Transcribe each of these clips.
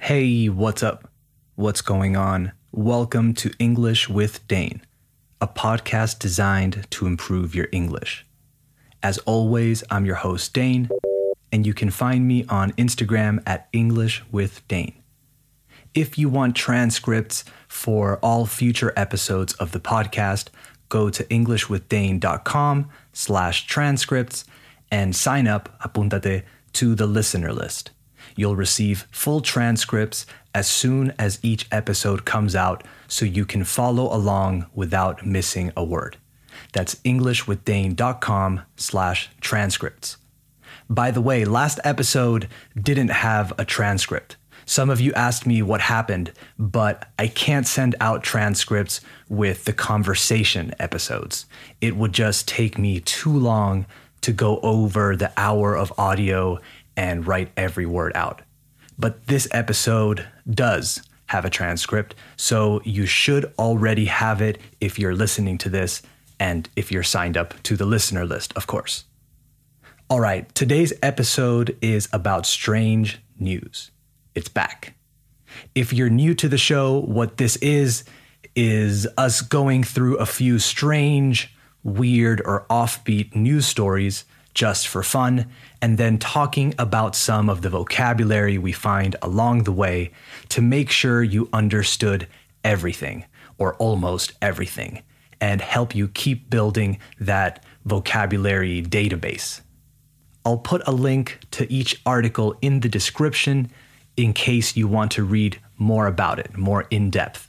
Hey, what's up? What's going on? Welcome to English with Dane, a podcast designed to improve your English. As always, I'm your host, Dane, and you can find me on Instagram at English with Dane. If you want transcripts for all future episodes of the podcast, go to englishwithdane.com slash transcripts and sign up, apuntate, to the listener list. You'll receive full transcripts as soon as each episode comes out so you can follow along without missing a word. That's englishwithdane.com slash transcripts. By the way, last episode didn't have a transcript. Some of you asked me what happened, but I can't send out transcripts with the conversation episodes. It would just take me too long to go over the hour of audio and write every word out. But this episode does have a transcript, so you should already have it if you're listening to this and if you're signed up to the listener list, of course. All right, today's episode is about strange news. It's back. If you're new to the show, what this is, is us going through a few strange, weird, or offbeat news stories just for fun, and then talking about some of the vocabulary we find along the way to make sure you understood everything, or almost everything, and help you keep building that vocabulary database. I'll put a link to each article in the description in case you want to read more about it, more in depth.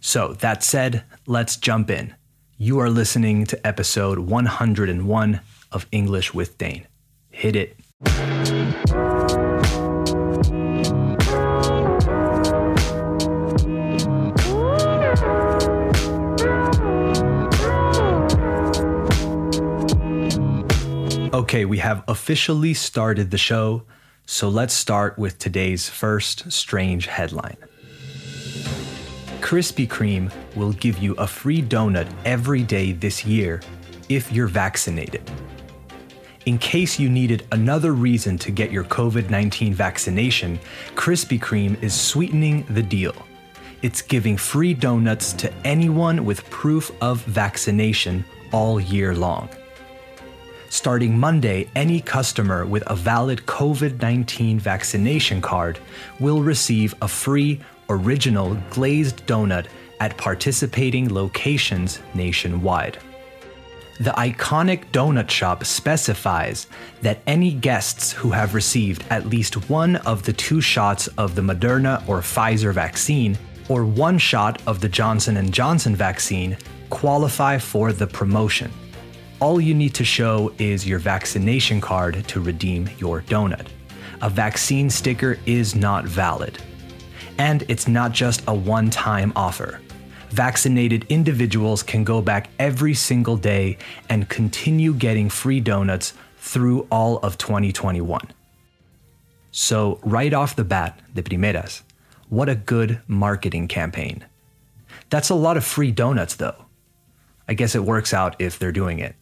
So, that said, let's jump in. You are listening to episode 101 of English with Dane. Hit it. Okay, we have officially started the show, so let's start with today's first strange headline. Krispy Kreme will give you a free donut every day this year if you're vaccinated. In case you needed another reason to get your COVID 19 vaccination, Krispy Kreme is sweetening the deal. It's giving free donuts to anyone with proof of vaccination all year long. Starting Monday, any customer with a valid COVID 19 vaccination card will receive a free original glazed donut at participating locations nationwide. The iconic donut shop specifies that any guests who have received at least one of the two shots of the Moderna or Pfizer vaccine or one shot of the Johnson & Johnson vaccine qualify for the promotion. All you need to show is your vaccination card to redeem your donut. A vaccine sticker is not valid. And it's not just a one time offer vaccinated individuals can go back every single day and continue getting free donuts through all of 2021. So, right off the bat, de primeras, what a good marketing campaign. That's a lot of free donuts, though. I guess it works out if they're doing it.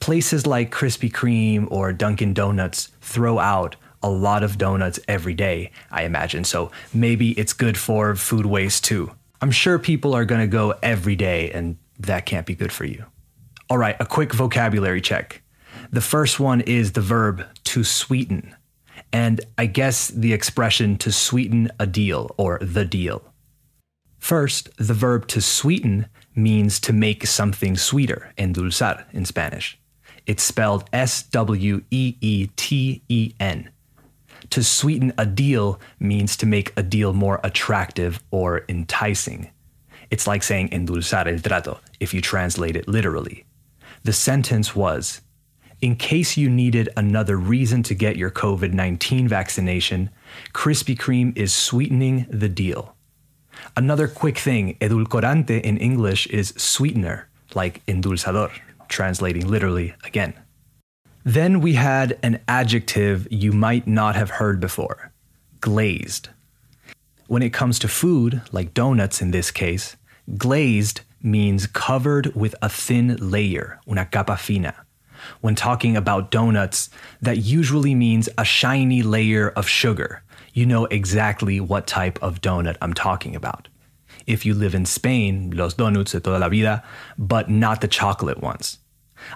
Places like Krispy Kreme or Dunkin' Donuts throw out a lot of donuts every day, I imagine, so maybe it's good for food waste too. I'm sure people are going to go every day, and that can't be good for you. All right, a quick vocabulary check. The first one is the verb to sweeten, and I guess the expression to sweeten a deal or the deal. First, the verb to sweeten means to make something sweeter, endulzar in Spanish. It's spelled S W E E T E N. To sweeten a deal means to make a deal more attractive or enticing. It's like saying endulzar el trato if you translate it literally. The sentence was In case you needed another reason to get your COVID 19 vaccination, Krispy Kreme is sweetening the deal. Another quick thing edulcorante in English is sweetener, like endulzador, translating literally again. Then we had an adjective you might not have heard before glazed. When it comes to food, like donuts in this case, glazed means covered with a thin layer, una capa fina. When talking about donuts, that usually means a shiny layer of sugar, you know exactly what type of donut I'm talking about. If you live in Spain, los donuts de toda la vida, but not the chocolate ones.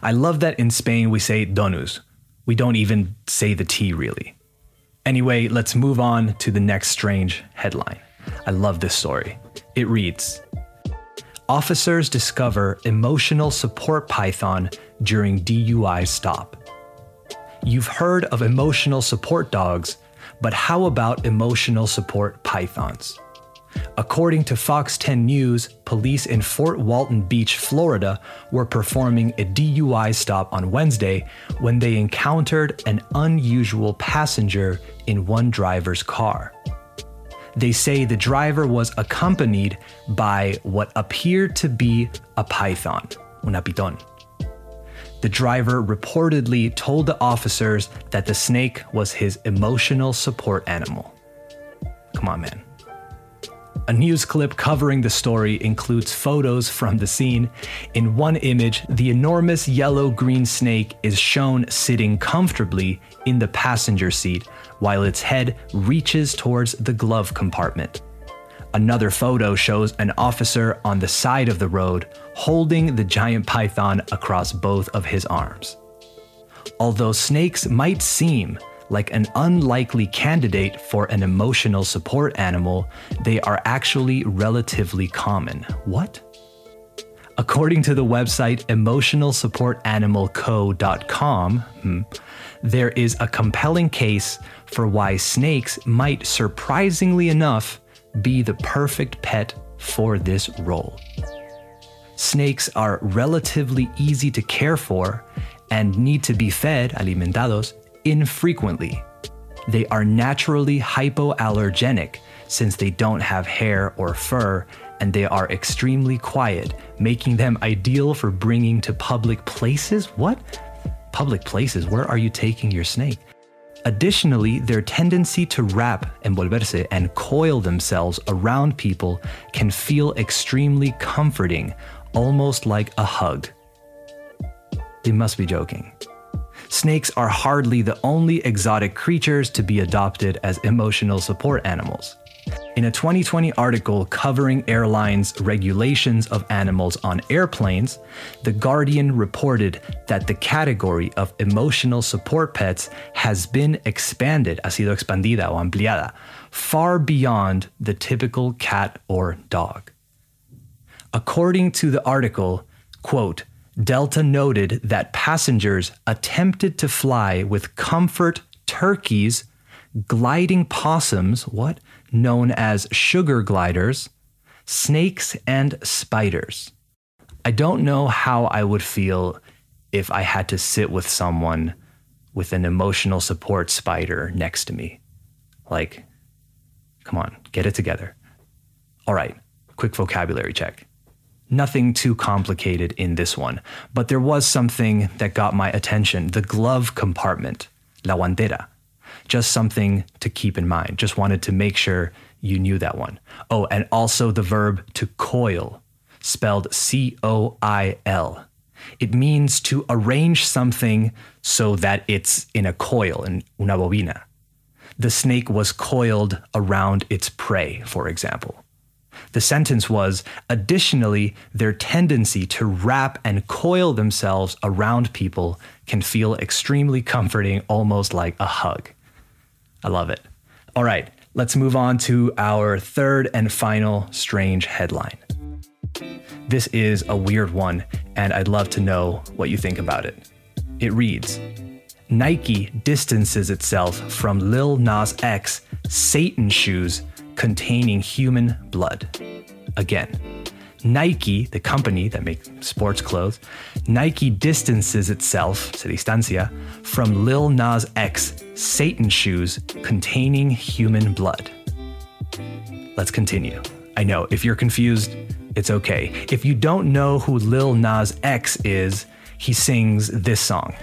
I love that in Spain we say donuts. We don't even say the T really. Anyway, let's move on to the next strange headline. I love this story. It reads Officers discover emotional support python during DUI stop. You've heard of emotional support dogs, but how about emotional support pythons? According to Fox 10 News, police in Fort Walton Beach, Florida, were performing a DUI stop on Wednesday when they encountered an unusual passenger in one driver's car. They say the driver was accompanied by what appeared to be a python, una pitón. The driver reportedly told the officers that the snake was his emotional support animal. Come on, man. A news clip covering the story includes photos from the scene. In one image, the enormous yellow green snake is shown sitting comfortably in the passenger seat while its head reaches towards the glove compartment. Another photo shows an officer on the side of the road holding the giant python across both of his arms. Although snakes might seem like an unlikely candidate for an emotional support animal, they are actually relatively common. What? According to the website emotionalsupportanimalco.com, hmm, there is a compelling case for why snakes might, surprisingly enough, be the perfect pet for this role. Snakes are relatively easy to care for and need to be fed, alimentados, infrequently. They are naturally hypoallergenic since they don't have hair or fur and they are extremely quiet, making them ideal for bringing to public places. What? Public places? Where are you taking your snake? Additionally, their tendency to wrap, envolverse, and coil themselves around people can feel extremely comforting, almost like a hug. They must be joking snakes are hardly the only exotic creatures to be adopted as emotional support animals. In a 2020 article covering airlines' regulations of animals on airplanes, The Guardian reported that the category of emotional support pets has been expanded, ha sido expandida o ampliada, far beyond the typical cat or dog. According to the article, quote, Delta noted that passengers attempted to fly with comfort turkeys, gliding possums, what? Known as sugar gliders, snakes, and spiders. I don't know how I would feel if I had to sit with someone with an emotional support spider next to me. Like, come on, get it together. All right, quick vocabulary check. Nothing too complicated in this one, but there was something that got my attention the glove compartment, la guantera. Just something to keep in mind. Just wanted to make sure you knew that one. Oh, and also the verb to coil, spelled C O I L. It means to arrange something so that it's in a coil, in una bobina. The snake was coiled around its prey, for example. The sentence was additionally, their tendency to wrap and coil themselves around people can feel extremely comforting, almost like a hug. I love it. All right, let's move on to our third and final strange headline. This is a weird one, and I'd love to know what you think about it. It reads Nike distances itself from Lil Nas X Satan shoes containing human blood. Again, Nike, the company that makes sports clothes, Nike distances itself, se distancia, from Lil Nas X Satan shoes containing human blood. Let's continue. I know, if you're confused, it's okay. If you don't know who Lil Nas X is, he sings this song.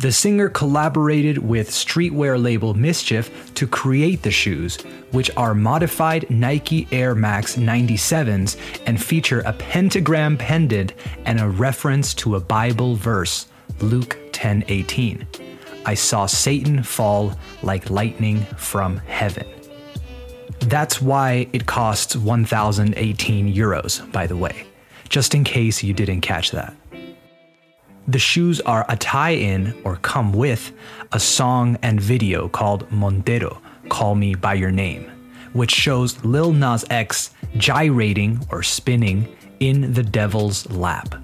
The singer collaborated with streetwear label MSCHF to create the shoes, which are modified Nike Air Max 97s and feature a pentagram pendant and a reference to a Bible verse, Luke 10:18. I saw Satan fall like lightning from heaven. That's why it costs 1018 euros, by the way, just in case you didn't catch that. The shoes are a tie in or come with a song and video called Montero, Call Me By Your Name, which shows Lil Nas X gyrating or spinning in the devil's lap.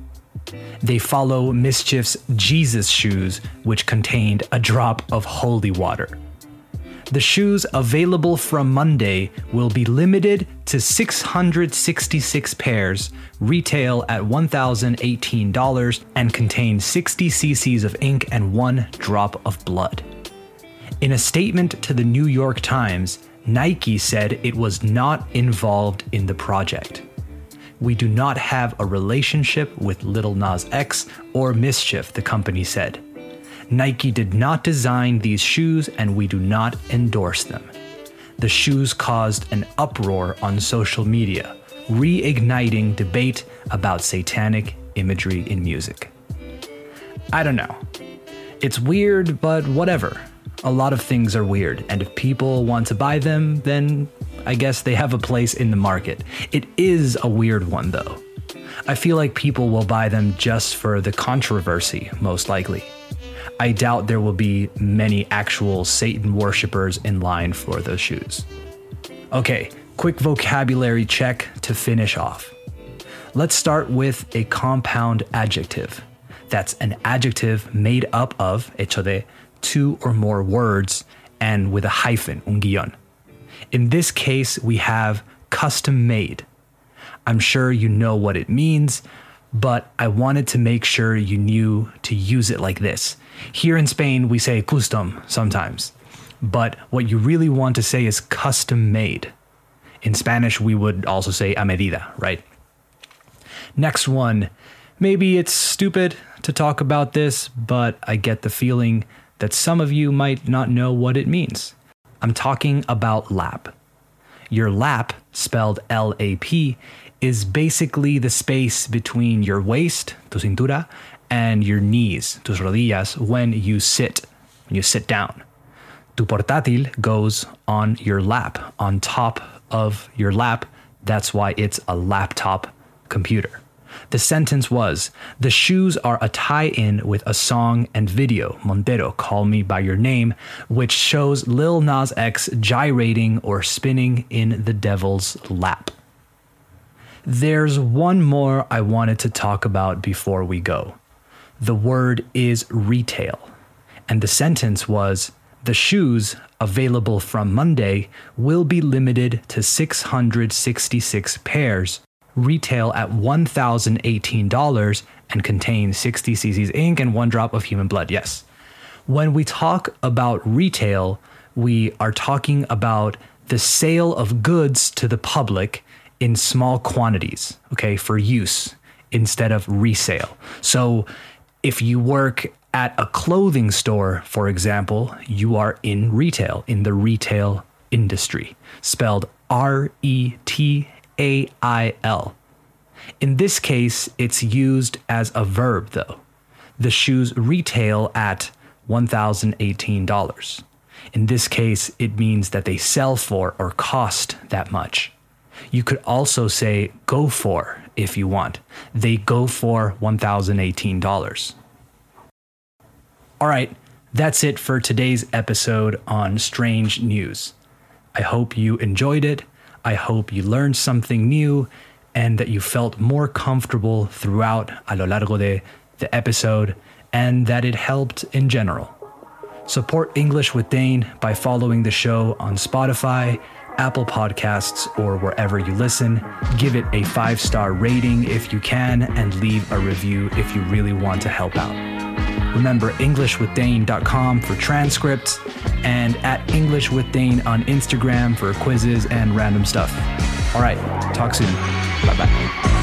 They follow MSCHF's Jesus shoes, which contained a drop of holy water. The shoes available from Monday will be limited to 666 pairs, retail at $1,018, and contain 60 cc's of ink and one drop of blood. In a statement to the New York Times, Nike said it was not involved in the project. We do not have a relationship with Little Nas X or MSCHF, the company said. Nike did not design these shoes and we do not endorse them. The shoes caused an uproar on social media, reigniting debate about satanic imagery in music. I don't know. It's weird, but whatever. A lot of things are weird, and if people want to buy them, then I guess they have a place in the market. It is a weird one, though. I feel like people will buy them just for the controversy, most likely. I doubt there will be many actual Satan worshippers in line for those shoes. Okay, quick vocabulary check to finish off. Let's start with a compound adjective. That's an adjective made up of, two or more words and with a hyphen, un guion. In this case, we have custom made. I'm sure you know what it means, but I wanted to make sure you knew to use it like this. Here in Spain, we say custom sometimes, but what you really want to say is custom made. In Spanish, we would also say a medida, right? Next one. Maybe it's stupid to talk about this, but I get the feeling that some of you might not know what it means. I'm talking about lap. Your lap, spelled L A P, is basically the space between your waist, tu cintura, and your knees, tus rodillas, when you sit, when you sit down. Tu portátil goes on your lap, on top of your lap. That's why it's a laptop computer. The sentence was The shoes are a tie in with a song and video, Montero, Call Me By Your Name, which shows Lil Nas X gyrating or spinning in the devil's lap. There's one more I wanted to talk about before we go. The word is retail, and the sentence was The shoes available from Monday will be limited to 666 pairs retail at $1,018 and contain 60 cc's ink and one drop of human blood. Yes. When we talk about retail, we are talking about the sale of goods to the public in small quantities, okay, for use instead of resale. So if you work at a clothing store, for example, you are in retail, in the retail industry, spelled R E T a I L. In this case, it's used as a verb, though. The shoes retail at $1,018. In this case, it means that they sell for or cost that much. You could also say go for if you want. They go for $1,018. All right, that's it for today's episode on Strange News. I hope you enjoyed it. I hope you learned something new and that you felt more comfortable throughout a lo largo de the episode and that it helped in general. Support English with Dane by following the show on Spotify, Apple Podcasts, or wherever you listen. Give it a five star rating if you can, and leave a review if you really want to help out. Remember EnglishWithDane.com for transcripts and at English with Dane on Instagram for quizzes and random stuff. All right, talk soon. Bye bye.